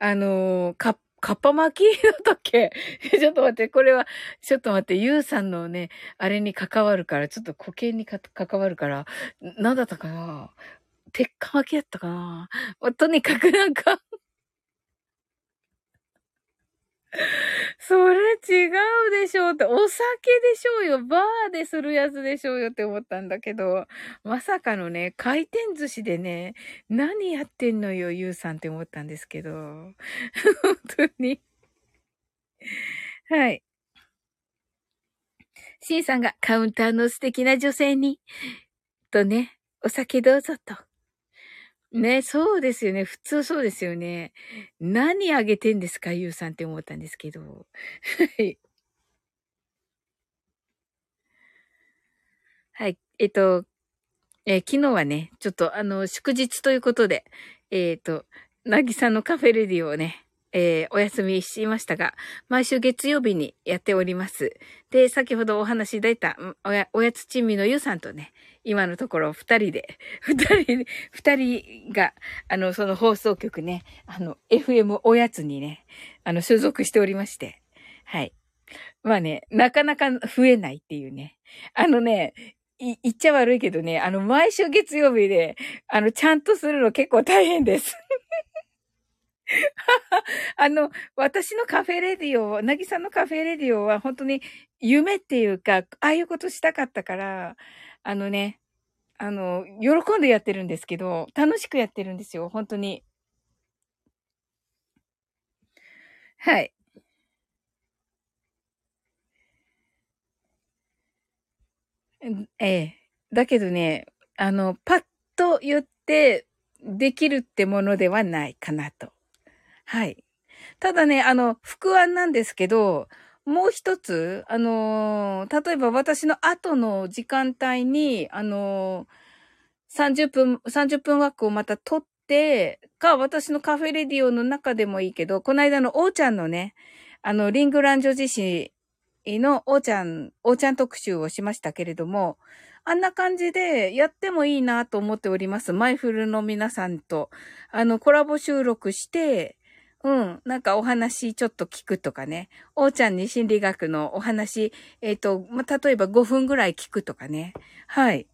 あのー、カッパ巻きだったっけ？ちょっと待って、これは、ちょっと待って、ゆうさんのね、あれに関わるから、ちょっと固形に関わるから、なんだったかな？鉄火巻きだったかな？とにかくなんか それ違うでしょうって、お酒でしょうよ。バーでするやつでしょうよって思ったんだけど、まさかのね、回転寿司でね、何やってんのよ、ゆうさんって思ったんですけど。本当に。はい。シンさんがカウンターの素敵な女性に、とね、お酒どうぞと。ね、そうですよね。普通そうですよね。何あげてんですか、ゆうさんって思ったんですけど。はい。はい。えっと、えー、昨日はね、ちょっとあの、祝日ということで、えっ、ー、と、なぎさんのカフェレディをね、えー、お休みしましたが、毎週月曜日にやっております。で、先ほどお話しいただいた、おや、おやつ珍味のゆうさんとね、今のところ二人で、二人、二人が、あの、その放送局ね、あの、FM おやつにね、あの、所属しておりまして、はい。まあね、なかなか増えないっていうね。あのね、い、言っちゃ悪いけどね、あの、毎週月曜日で、あの、ちゃんとするの結構大変です。あの、私のカフェレディオ、なぎさんのカフェレディオは本当に夢っていうか、ああいうことしたかったから、あのね、あの、喜んでやってるんですけど、楽しくやってるんですよ、本当に。はい。ええ。だけどね、あの、パッと言ってできるってものではないかなと。はい。ただね、あの、副案なんですけど、もう一つ、あのー、例えば私の後の時間帯に、あのー、30分、30分枠をまた取って、か、私のカフェレディオの中でもいいけど、この間のおーちゃんのね、あの、リングランジョ自身のおーちゃん、おーちゃん特集をしましたけれども、あんな感じでやってもいいなと思っております。マイフルの皆さんと、あの、コラボ収録して、うん。なんかお話ちょっと聞くとかね。おーちゃんに心理学のお話、えっ、ー、と、まあ、例えば5分ぐらい聞くとかね。はい。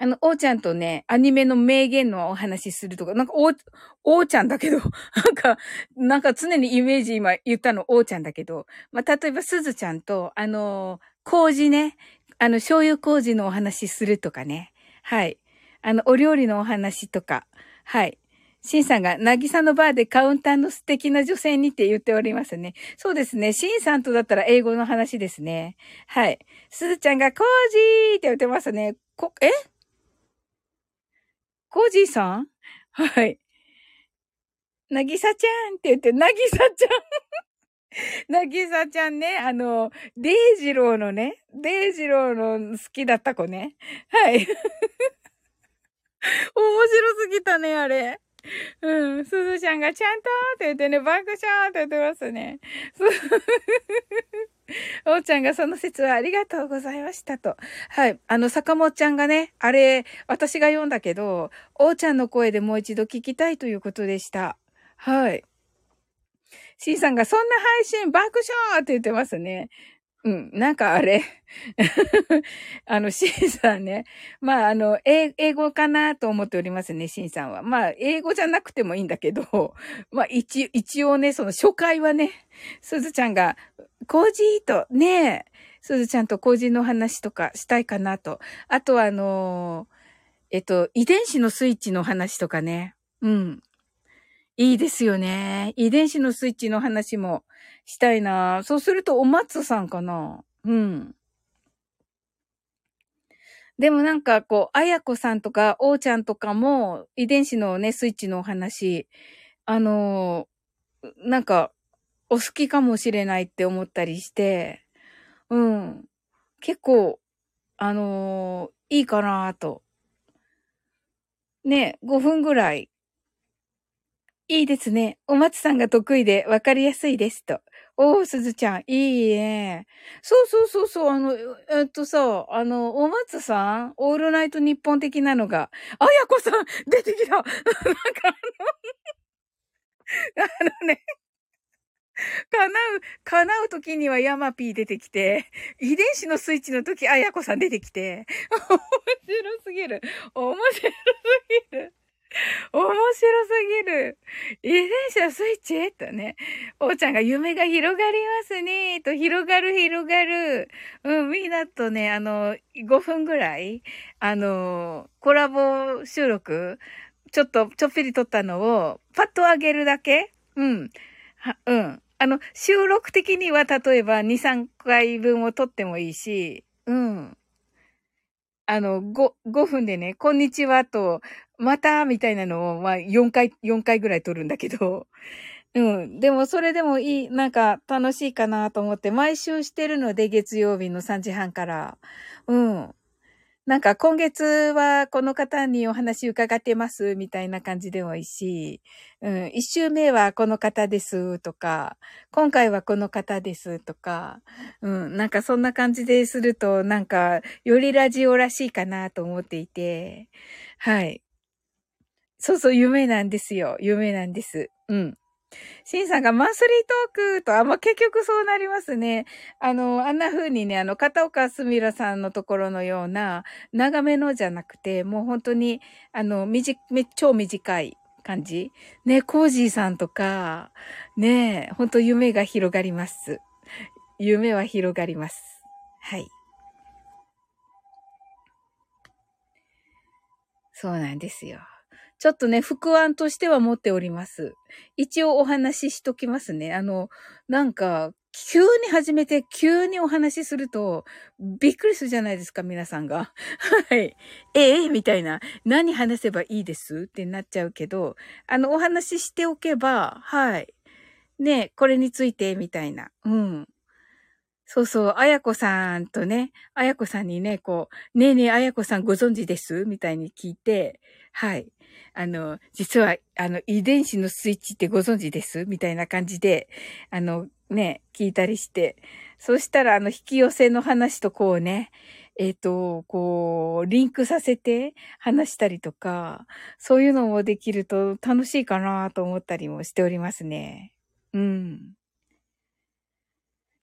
あの、おーちゃんとね、アニメの名言のお話するとか、なんか、おー、おーちゃんだけど、なんか、なんか常にイメージ今言ったのおーちゃんだけど、まあ、例えばすずちゃんと、あのー、麹ね、あの、醤油麹のお話するとかね。はい。あの、お料理のお話とか。はい。シンさんが、なぎさのバーでカウンターの素敵な女性にって言っておりますね。そうですね。シンさんとだったら英語の話ですね。はい。すずちゃんが、コージーって言ってますね。こ、え？コージーさん？はい。なぎさちゃんって言って、なぎさちゃん なぎさちゃんね、あの、デイジローのね、デイジローの好きだった子ね。はい。面白すぎたね、あれ。うん。すずちゃんがちゃんとって言ってね、爆笑って言ってますね。おうちゃんがその説はありがとうございましたと。はい。あの、坂本ちゃんがね、あれ、私が読んだけど、おうちゃんの声でもう一度聞きたいということでした。はい。シンさんがそんな配信爆笑って言ってますね。うん、なんかあれ あの、シンさんね。まあ、あの、英語かなと思っておりますね、シンさんは。まあ、英語じゃなくてもいいんだけど、まあ、一、一応ね、その初回はね、すずちゃんが、コージーと、ねえ、すずちゃんとコージーの話とかしたいかなと。あとは、あのえっと、遺伝子のスイッチの話とかね。うん。いいですよね。遺伝子のスイッチの話もしたいな。そうすると、お松さんかな。うん。でもなんかこう、あやこさんとか、おーちゃんとかも、遺伝子のね、スイッチのお話、あのー、なんか、お好きかもしれないって思ったりして、うん。結構、あのー、いいかなと。ね、5分ぐらいいいですね。お松さんが得意で分かりやすいですと。おー、すずちゃん、いいね。そうそうそうそう、あの、えっとさ、あの、お松さん、オールナイト日本的なのが、あやこさん、出てきた なんかあの あのね、叶う、叶う時にはヤマピー出てきて、遺伝子のスイッチの時、あやこさん出てきて、面白すぎる。面白すぎる。面白すぎる。遺伝子スイッチ？とね。おーちゃんが夢が広がりますね。と、広がる広がる。うん、みんなとね、あの、5分ぐらい、あの、コラボ収録、ちょっと、ちょっぴり撮ったのを、パッと上げるだけ？うん。うん。あの、収録的には、例えば2、3回分を撮ってもいいし、うん。あの、5、5分でね、こんにちはと、また、みたいなのを、まあ、4回、4回ぐらい撮るんだけど、うん。でも、それでもいい、なんか、楽しいかなと思って、毎週してるので、月曜日の3時半から。うん。なんか今月はこの方にお話伺ってますみたいな感じでもいいし、うん、一週目はこの方ですとか、今回はこの方ですとか、うん、なんかそんな感じですると、なんかよりラジオらしいかなと思っていて、はい。そうそう、夢なんですよ。夢なんです。うん。シンさんがマンスリートークと、あ、まあ、結局そうなりますね。あの、あんな風にね、あの、片岡すみらさんのところのような、長めのじゃなくて、もう本当に、あの、短、超短い感じ。ね、コージーさんとか、ね、本当夢が広がります。夢は広がります。はい。そうなんですよ。ちょっとね、副案としては持っております。一応お話ししときますね。あの、なんか、急に始めて、急にお話しすると、びっくりするじゃないですか、皆さんが。はい。ええみたいな。何話せばいいです？ってなっちゃうけど、あの、お話ししておけば、はい。ね、これについて、みたいな。うん。そうそう、あやこさんとね、あやこさんにね、こう、ねえねえ、あやこさんご存知です？みたいに聞いて、はい。あの、実は、あの、遺伝子のスイッチってご存知です？みたいな感じで、あの、ね、聞いたりして。そしたら、あの、引き寄せの話とこうね、えっ、ー、と、こう、リンクさせて話したりとか、そういうのもできると楽しいかなと思ったりもしておりますね。うん。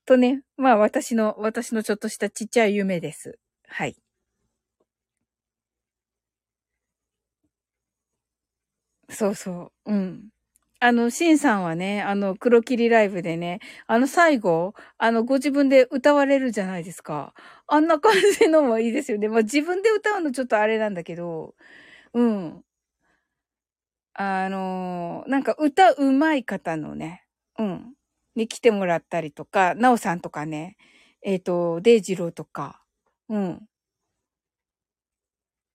とね、まあ私の、私のちょっとしたちっちゃい夢です。はい。そうそう。うん。あの、シンさんはね、あの、黒霧ライブでね、あの最後、あの、ご自分で歌われるじゃないですか。あんな感じのもいいですよね。まあ、自分で歌うのちょっとあれなんだけど、うん。あのなんか歌うまい方のね、うん。に来てもらったりとか、なおさんとかね、えっ、ー、と、デイジローとか、うん。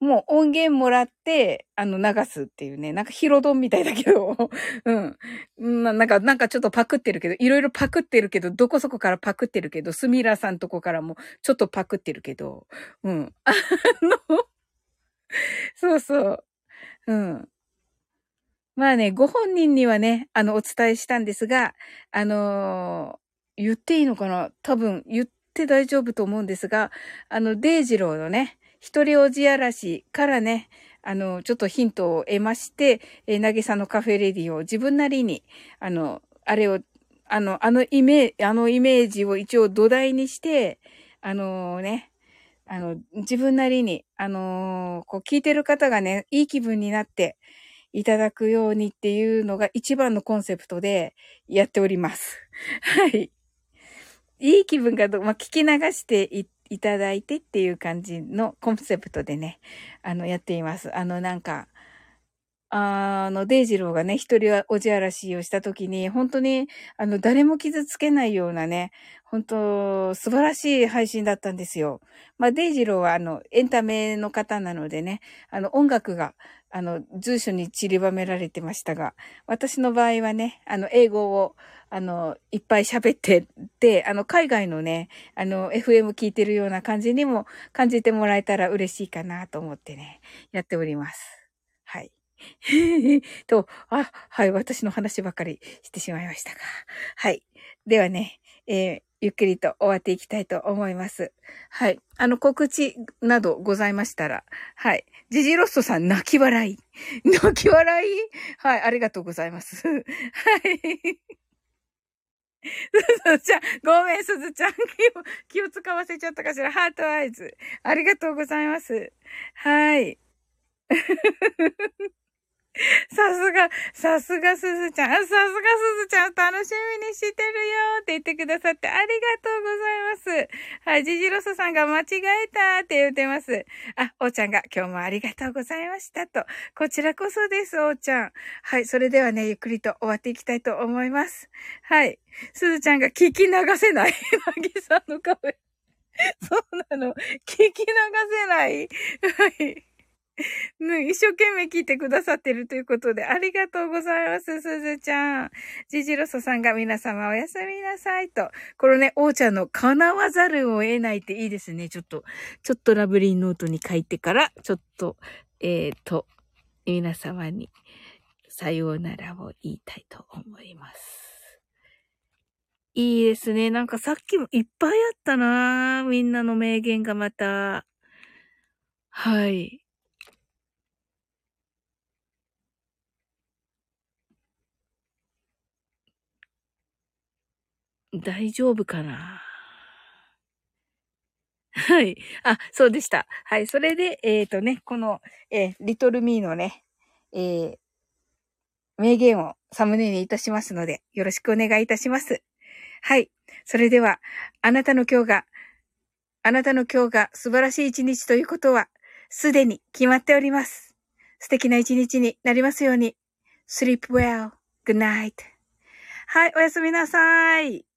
もう音源もらって、あの、流すっていうね。なんかヒロドンみたいだけど、うん。ななんか、なんかちょっとパクってるけど、いろいろパクってるけど、どこそこからパクってるけど、スミラさんとこからもちょっとパクってるけど、うん。あの、そうそう。うん。まあね、ご本人にはね、あの、お伝えしたんですが、あのー、言っていいのかな？多分、言って大丈夫と思うんですが、あの、デイジローのね、一人おじやらしからね、あの、ちょっとヒントを得まして、えー、なぎさのカフェレディを自分なりに、あの、あれを、あの、あのイメージ、あのイメージを一応土台にして、あのー、ね、あの、自分なりに、あのー、こう聞いてる方がね、いい気分になっていただくようにっていうのが一番のコンセプトでやっております。はい。いい気分がど、まあ、聞き流していっいただいてっていう感じのコンセプトでね、あの、やっています。あの、なんか、あの、デイジローがね、一人おじあらしをしたときに、本当に、あの、誰も傷つけないようなね、本当素晴らしい配信だったんですよ。まあ、デイジローは、あの、エンタメの方なのでね、あの、音楽が、あの、随所に散りばめられてましたが、私の場合はね、あの、英語を、あの、いっぱい喋ってて、あの、海外のね、あの、FM 聞いてるような感じにも感じてもらえたら嬉しいかなと思ってね、やっております。はい。と、あ、はい、私の話ばかりしてしまいましたが。はい。ではね、えー、ゆっくりと終わっていきたいと思います。はい。あの、告知などございましたら、はい。ジジロストさん、泣き笑い。泣き笑い？はい、ありがとうございます。はい。すずちゃん、ごめん、すずちゃん。気を、気を使わせちゃったかしら。ハートアイズ。ありがとうございます。はい。さすが、さすがすずちゃん。さすがすずちゃん、楽しみにしてるよって言ってくださってありがとうございます。はい、ジジロスさんが間違えたって言ってます。あ、おーちゃんが今日もありがとうございましたと。こちらこそです、おーちゃん。はい、それではね、ゆっくりと終わっていきたいと思います。はい。すずちゃんが聞き流せない。なぎさんの壁。そうなの。聞き流せない。はい。ね、一生懸命聞いてくださってるということで、ありがとうございます、すずちゃん。ジジロソさんが皆様おやすみなさいと。このね、王ちゃんの叶わざるを得ないっていいですね。ちょっと、ちょっとラブリーノートに書いてから、ちょっと、えっ、ー、と、皆様にさようならを言いたいと思います。いいですね。なんかさっきもいっぱいあったなみんなの名言がまた。はい。大丈夫かな？はい。あ、そうでした。はい。それで、えっ、ー、とね、この、えー、リトルミーのね、えー、名言をサムネにいたしますので、よろしくお願いいたします。はい。それでは、あなたの今日が、あなたの今日が素晴らしい一日ということは、すでに決まっております。素敵な一日になりますように。sleep well. good night. はい、おやすみなさい。